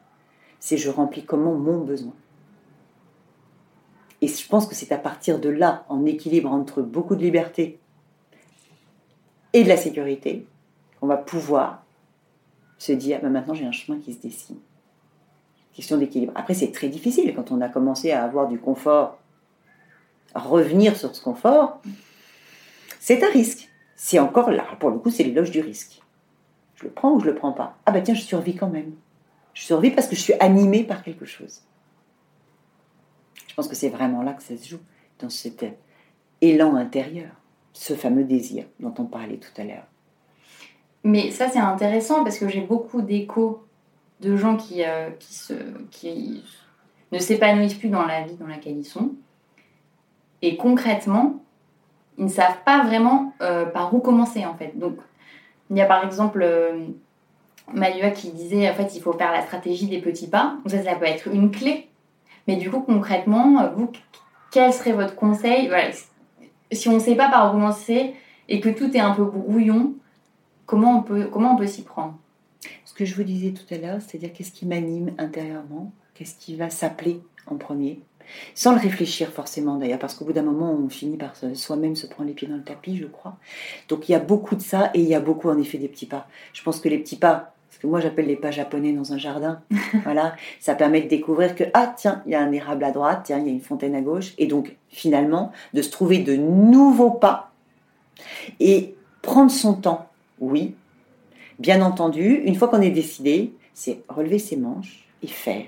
C'est je remplis comment mon besoin. Et je pense que c'est à partir de là, en équilibre entre beaucoup de liberté et de la sécurité, qu'on va pouvoir se dire, bah, maintenant j'ai un chemin qui se dessine. Question d'équilibre. Après, c'est très difficile quand on a commencé à avoir du confort, revenir sur ce confort. C'est un risque. C'est encore là, pour le coup, c'est l'éloge du risque. Je le prends ou je le prends pas? Ah bah tiens, je survis quand même. Je survis parce que je suis animée par quelque chose. Je pense que c'est vraiment là que ça se joue, dans cet élan intérieur, ce fameux désir dont on parlait tout à l'heure. Mais ça, c'est intéressant parce que j'ai beaucoup d'échos de gens qui, euh, qui, se, qui ne s'épanouissent plus dans la vie dans laquelle ils sont. Et concrètement, ils ne savent pas vraiment euh, par où commencer en fait. Donc, il y a par exemple euh, qui disait en fait il faut faire la stratégie des petits pas. Donc ça, ça peut être une clé. Mais du coup, concrètement, vous, quel serait votre conseil Si on ne sait pas par où commencer et que tout est un peu brouillon, comment on peut, comment on peut s'y prendre Ce que je vous disais tout à l'heure, c'est-à-dire qu'est-ce qui m'anime intérieurement, qu'est-ce qui va s'appeler en premier, sans le réfléchir forcément d'ailleurs, parce qu'au bout d'un moment, on finit par soi-même se prendre les pieds dans le tapis, je crois. Donc il y a beaucoup de ça et il y a beaucoup en effet des petits pas. Je pense que les petits pas, que moi j'appelle les pas japonais dans un jardin, [laughs] voilà, ça permet de découvrir que, ah tiens, il y a un érable à droite, tiens, il y a une fontaine à gauche, et donc finalement de se trouver de nouveaux pas et prendre son temps, oui. Bien entendu, une fois qu'on est décidé, c'est relever ses manches et faire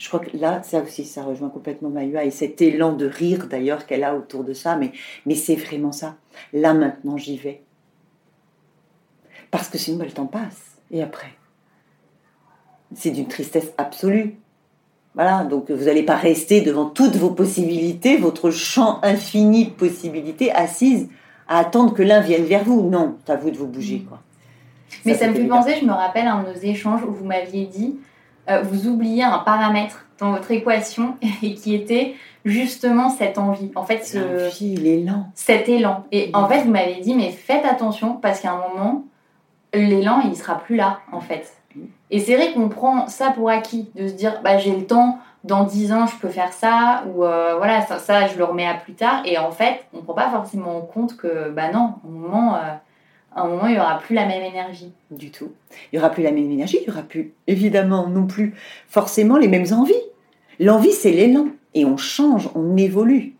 je crois que là, ça aussi, ça rejoint complètement Mayua et cet élan de rire d'ailleurs qu'elle a autour de ça, mais, mais c'est vraiment ça. Là maintenant, j'y vais. Parce que sinon, le temps passe. Et après C'est d'une tristesse absolue. Voilà, donc vous n'allez pas rester devant toutes vos possibilités, votre champ infini de possibilités, assise à attendre que l'un vienne vers vous. Non, c'est à vous de vous bouger. Quoi. Mais ça, ça me fait penser, je me rappelle un de nos échanges où vous m'aviez dit euh, vous oubliez un paramètre dans votre équation [laughs] et qui était justement cette envie. En fait, ce, l'élan. Cet élan. Et en fait, vous m'avez dit, mais faites attention parce qu'à un moment, l'élan, il sera plus là, en fait. Et c'est vrai qu'on prend ça pour acquis, de se dire, bah, j'ai le temps, dans 10 ans, je peux faire ça, ou euh, voilà, ça, je le remets à plus tard. Et en fait, on ne prend pas forcément en compte que, bah non, au moment, euh, à un moment, il n'y aura plus la même énergie. Du tout. Il n'y aura plus la même énergie, il n'y aura plus, évidemment, non plus forcément les mêmes envies. L'envie, c'est l'élan. Et on change, on évolue.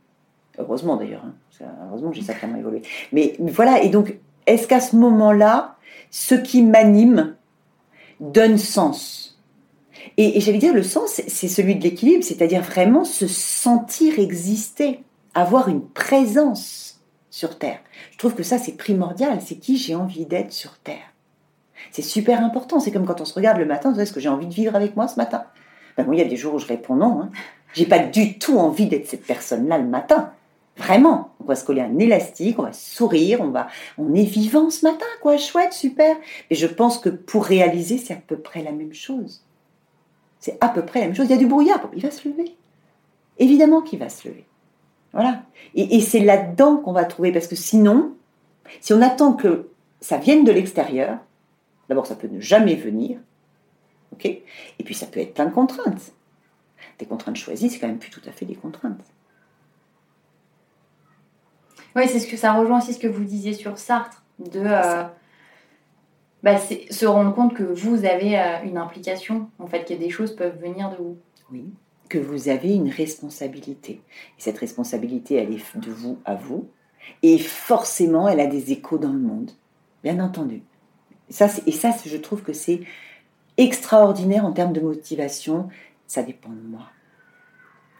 Heureusement d'ailleurs. Hein. Heureusement j'ai sacrément évolué. Mais voilà, et donc, est-ce qu'à ce moment-là, ce qui m'anime donne sens Et, j'allais dire, le sens, c'est celui de l'équilibre, c'est-à-dire vraiment se sentir exister, avoir une présence sur Terre. Je trouve que ça, c'est primordial. C'est qui j'ai envie d'être sur Terre. C'est super important. C'est comme quand on se regarde le matin, est-ce que j'ai envie de vivre avec moi ce matin? Ben il y a des jours où je réponds non. Hein. J'ai pas du tout envie d'être cette personne-là le matin. Vraiment. On va se coller un élastique, on va sourire, on va, on est vivant ce matin, quoi. Chouette, super. Et je pense que pour réaliser, c'est à peu près la même chose. C'est à peu près la même chose. Il y a du brouillard, il va se lever. Évidemment qu'il va se lever. Voilà. Et, c'est là-dedans qu'on va trouver, parce que sinon, si on attend que ça vienne de l'extérieur, d'abord ça peut ne jamais venir, ok? Et puis ça peut être plein de contraintes. Des contraintes choisies, c'est quand même plus tout à fait des contraintes. Oui, c'est ce que ça rejoint aussi ce que vous disiez sur Sartre, de euh, bah, se rendre compte que vous avez euh, une implication, en fait, que des choses peuvent venir de vous. Oui que vous avez une responsabilité. Et cette responsabilité, elle est de vous à vous. Et forcément, elle a des échos dans le monde. Bien entendu. Et ça, et ça je trouve que c'est extraordinaire en termes de motivation. Ça dépend de moi.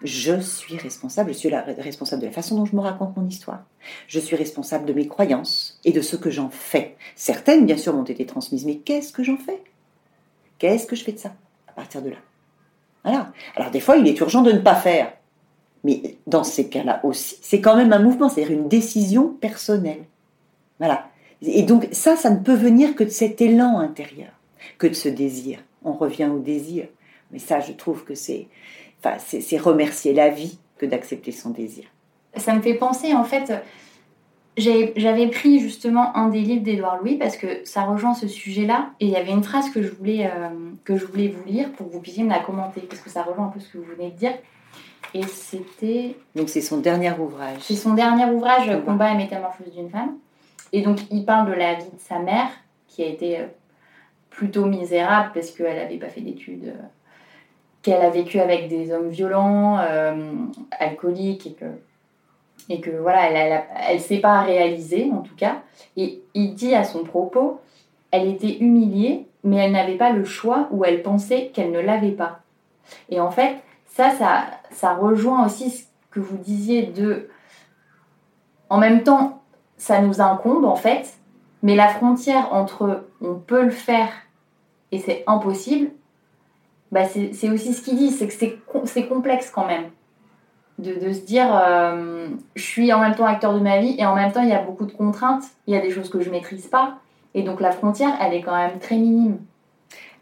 Je suis responsable, je suis la, responsable de la façon dont je me raconte mon histoire. Je suis responsable de mes croyances et de ce que j'en fais. Certaines, bien sûr, m'ont été transmises, mais qu'est-ce que j'en fais? Qu'est-ce que je fais de ça? À partir de là voilà. Alors des fois, il est urgent de ne pas faire. Mais dans ces cas-là aussi, c'est quand même un mouvement, c'est-à-dire une décision personnelle. Voilà. Et donc ça, ça ne peut venir que de cet élan intérieur, que de ce désir. On revient au désir. Mais ça, je trouve que c'est, enfin, c'est remercier la vie que d'accepter son désir. Ça me fait penser, en fait, j'avais pris justement un des livres d'Édouard Louis parce que ça rejoint ce sujet-là. Et il y avait une phrase que je, voulais, euh, que je voulais vous lire pour que vous puissiez me la commenter, parce que ça rejoint un peu ce que vous venez de dire. Et c'était. Donc c'est son dernier ouvrage. C'est son dernier ouvrage, Combat. Combat et métamorphose d'une femme. Et donc il parle de la vie de sa mère, qui a été euh, plutôt misérable parce qu'elle n'avait pas fait d'études, euh, qu'elle a vécu avec des hommes violents, euh, alcooliques, et que, et que voilà, elle ne s'est pas réalisée en tout cas. Et il dit à son propos, elle était humiliée, mais elle n'avait pas le choix ou elle pensait qu'elle ne l'avait pas. Et en fait, ça, ça, ça rejoint aussi ce que vous disiez de... En même temps, ça nous incombe en fait, mais la frontière entre on peut le faire et c'est impossible, bah c'est aussi ce qu'il dit, c'est que c'est com- c'est complexe quand même. De, de se dire, euh, je suis en même temps acteur de ma vie et en même temps il y a beaucoup de contraintes, il y a des choses que je maîtrise pas, et donc la frontière, elle est quand même très minime.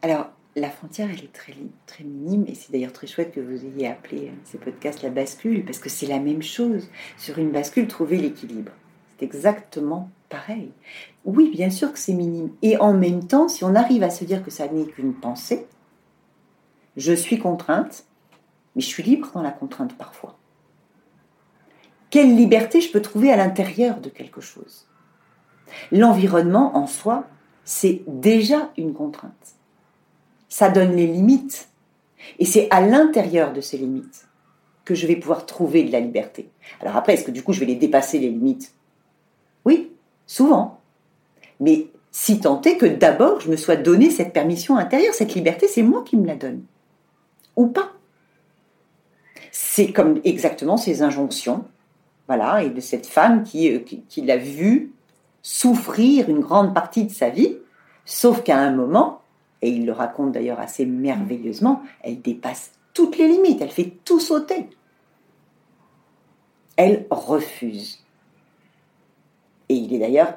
Alors, la frontière, elle est très, très minime, et c'est d'ailleurs très chouette que vous ayez appelé euh, ces podcasts la bascule, parce que c'est la même chose. Sur une bascule, trouver l'équilibre. C'est exactement pareil. Oui, bien sûr que c'est minime. Et en même temps, si on arrive à se dire que ça n'est qu'une pensée, je suis contrainte, mais je suis libre dans la contrainte parfois. Quelle liberté je peux trouver à l'intérieur de quelque chose? L'environnement en soi, c'est déjà une contrainte. Ça donne les limites. Et c'est à l'intérieur de ces limites que je vais pouvoir trouver de la liberté. Alors après, est-ce que du coup je vais les dépasser les limites? Oui, souvent. Mais si tant est que d'abord je me sois donné cette permission intérieure, cette liberté, c'est moi qui me la donne. Ou pas. C'est comme exactement ces injonctions, voilà, et de cette femme qui, euh, qui, qui l'a vu souffrir une grande partie de sa vie, sauf qu'à un moment, et il le raconte d'ailleurs assez merveilleusement, elle dépasse toutes les limites, elle fait tout sauter. Elle refuse. Et il est d'ailleurs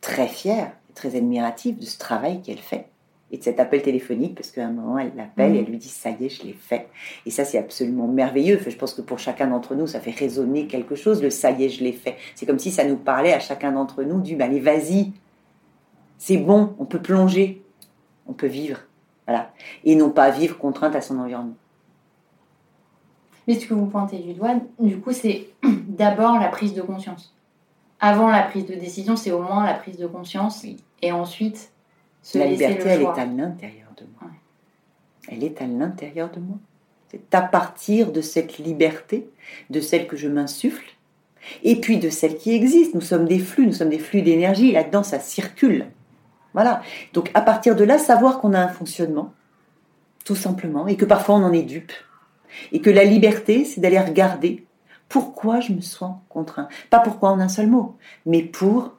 très fier, très admiratif de ce travail qu'elle fait et de cet appel téléphonique, parce qu'à un moment, elle l'appelle et elle lui dit Ça y est, je l'ai fait. Et ça, c'est absolument merveilleux. Enfin, je pense que pour chacun d'entre nous, ça fait résonner quelque chose, le Ça y est, je l'ai fait. C'est comme si ça nous parlait à chacun d'entre nous du bah, Allez, vas-y, c'est bon, on peut plonger, on peut vivre. Voilà. Et non pas vivre contrainte à son environnement. Mais ce que vous pointez du doigt, du coup, c'est [clears throat] d'abord la prise de conscience. Avant la prise de décision, c'est au moins la prise de conscience. Oui. Et ensuite, se La liberté, le elle choix. est à l'intérieur de moi. Ouais. Elle est à l'intérieur de moi. C'est à partir de cette liberté, de celle que je m'insuffle, et puis de celle qui existe. Nous sommes des flux, nous sommes des flux d'énergie, là-dedans, ça circule. Voilà. Donc, à partir de là, savoir qu'on a un fonctionnement, tout simplement, et que parfois on en est dupe. Et que la liberté, c'est d'aller regarder pourquoi je me sens contraint. Pas pourquoi en un seul mot, mais pour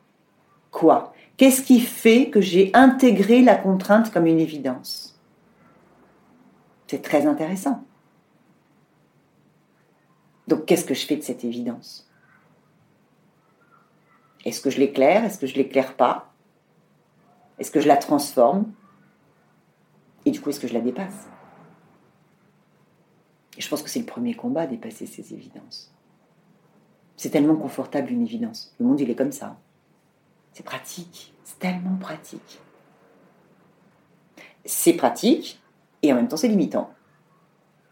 quoi Qu'est-ce qui fait que j'ai intégré la contrainte comme une évidence? C'est très intéressant. Donc qu'est-ce que je fais de cette évidence? Est-ce que je l'éclaire? Est-ce que je l'éclaire pas? Est-ce que je la transforme? Et du coup, est-ce que je la dépasse? Je pense que c'est le premier combat, dépasser ces évidences. C'est tellement confortable une évidence. Le monde, il est comme ça. C'est pratique, c'est tellement pratique. C'est pratique et en même temps c'est limitant.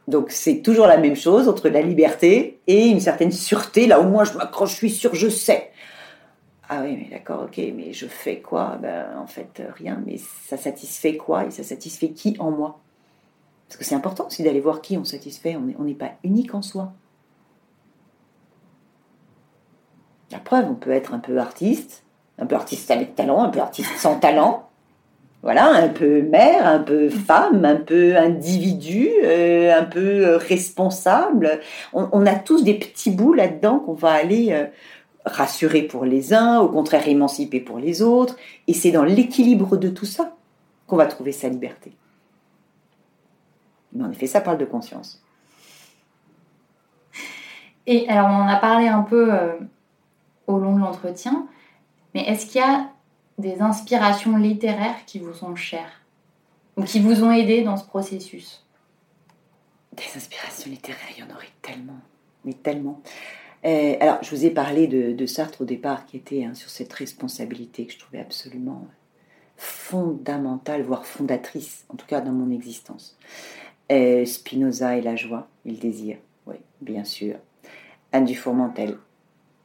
Donc c'est toujours la même chose entre la liberté et une certaine sûreté. Là au moins je m'accroche, je suis sûr, je sais. Ah oui, mais d'accord, ok, mais je fais quoi? Ben en fait rien, mais ça satisfait quoi? Et ça satisfait qui en moi? Parce que c'est important aussi d'aller voir qui on satisfait. On n'est pas unique en soi. La preuve, on peut être un peu artiste, un peu artiste avec talent, un peu artiste sans talent. Voilà, un peu mère, un peu femme, un peu individu, euh, un peu euh, responsable. On, a tous des petits bouts là-dedans qu'on va aller euh, rassurer pour les uns, au contraire émanciper pour les autres. Et c'est dans l'équilibre de tout ça qu'on va trouver sa liberté. Mais en effet, ça parle de conscience. Et alors, on en a parlé un peu au long de l'entretien, mais est-ce qu'il y a des inspirations littéraires qui vous sont chères ou qui vous ont aidé dans ce processus? Des inspirations littéraires, il y en aurait tellement, mais tellement. Euh, alors, je vous ai parlé de, Sartre au départ, qui était hein, sur cette responsabilité que je trouvais absolument fondamentale, voire fondatrice, en tout cas dans mon existence. Euh, Spinoza et la joie et le désir oui, bien sûr. Anne Dufourmentel,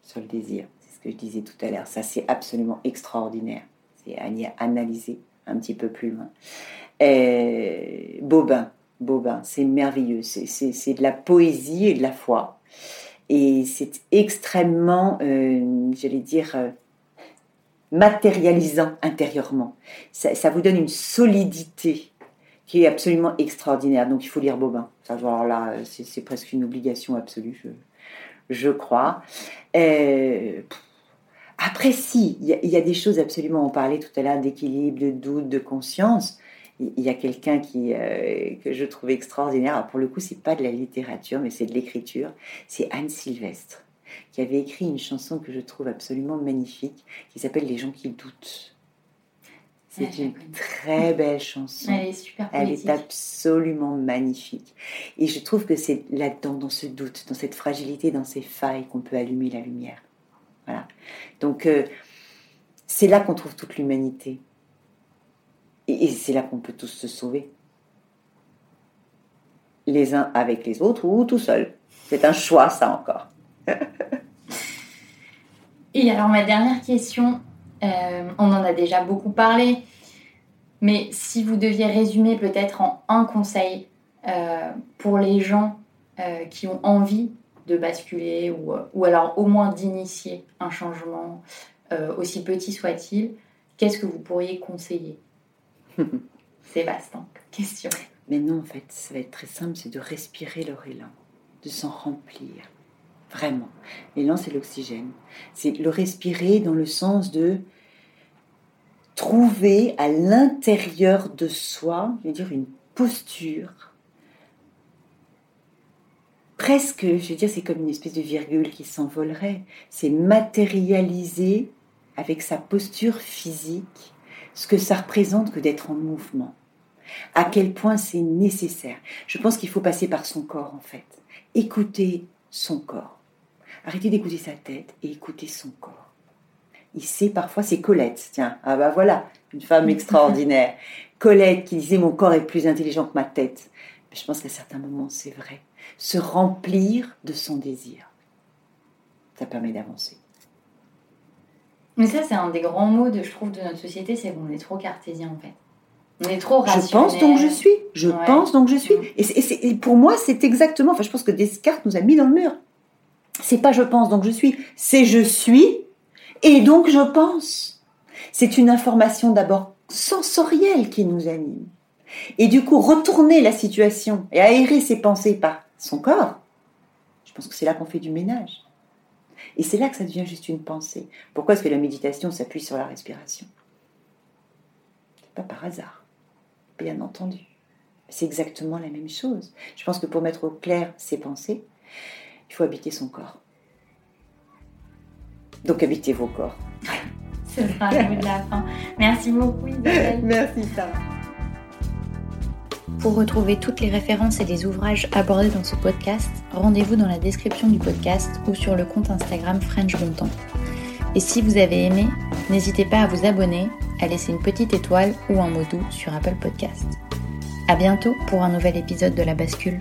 sur le désir, que je disais tout à l'heure. Ça, c'est absolument extraordinaire. C'est à y analyser un petit peu plus loin. Et Bobin, Bobin, c'est merveilleux. C'est de la poésie et de la foi. Et c'est extrêmement, euh, j'allais dire, euh, matérialisant intérieurement. Ça, vous donne une solidité qui est absolument extraordinaire. Donc il faut lire Bobin. Genre là, c'est presque une obligation absolue, je, crois. Euh, après, si, il y, a des choses absolument, on parlait tout à l'heure d'équilibre, de doute, de conscience. Il y a quelqu'un qui euh, que je trouve extraordinaire. pour le coup, c'est pas de la littérature, mais c'est de l'écriture. C'est Anne Sylvestre qui avait écrit une chanson que je trouve absolument magnifique, qui s'appelle Les gens qui doutent. C'est une très belle chanson. Elle est super Elle est absolument magnifique. Et je trouve que c'est là-dedans, dans ce doute, dans cette fragilité, dans ces failles, qu'on peut allumer la lumière. Voilà. Donc, euh, c'est là qu'on trouve toute l'humanité. Et, c'est là qu'on peut tous se sauver. Les uns avec les autres ou tout seul. C'est un choix, ça encore. [laughs] et alors, ma dernière question, euh, on en a déjà beaucoup parlé, mais si vous deviez résumer peut-être en un conseil euh, pour les gens qui ont envie de basculer ou, ou alors au moins d'initier un changement, aussi petit soit-il, qu'est-ce que vous pourriez conseiller [laughs] C'est vaste, hein, question. Mais non, en fait, ça va être très simple, c'est de respirer leur élan, de s'en remplir. Vraiment. L'élan, c'est l'oxygène. C'est le respirer dans le sens de trouver à l'intérieur de soi, je veux dire, une posture presque, je veux dire, c'est comme une espèce de virgule qui s'envolerait. C'est matérialiser avec sa posture physique ce que ça représente que d'être en mouvement. À quel point c'est nécessaire. Je pense qu'il faut passer par son corps en fait. Écouter son corps. Arrêter d'écouter sa tête et écouter son corps. Il sait parfois, c'est Colette, tiens, ah bah voilà, une femme extraordinaire. [laughs] Colette qui disait mon corps est plus intelligent que ma tête. je pense qu'à certains moments c'est vrai. Se remplir de son désir. Ça permet d'avancer. Mais ça, c'est un des grands mots, de, je trouve, de notre société, c'est qu'on est trop cartésien, en fait. On est trop rationnel. Je pense donc je suis. Je pense donc je suis. Et, pour moi, c'est exactement. Enfin, je pense que Descartes nous a mis dans le mur. C'est pas je pense donc je suis. C'est je suis et donc je pense. C'est une information d'abord sensorielle qui nous anime. Et du coup, retourner la situation et aérer ses pensées par son corps, je pense que c'est là qu'on fait du ménage. Et c'est là que ça devient juste une pensée. Pourquoi est-ce que la méditation s'appuie sur la respiration? Pas par hasard, bien entendu. C'est exactement la même chose. Je pense que pour mettre au clair ses pensées, il faut habiter son corps. Donc habitez vos corps. [laughs] Ce sera le mot de la fin. Merci beaucoup Isabelle. [laughs] Merci Sarah. Pour retrouver toutes les références et les ouvrages abordés dans ce podcast, rendez-vous dans la description du podcast ou sur le compte Instagram French Bontemps. Et si vous avez aimé, n'hésitez pas à vous abonner, à laisser une petite étoile ou un mot doux sur Apple Podcast. À bientôt pour un nouvel épisode de La Bascule.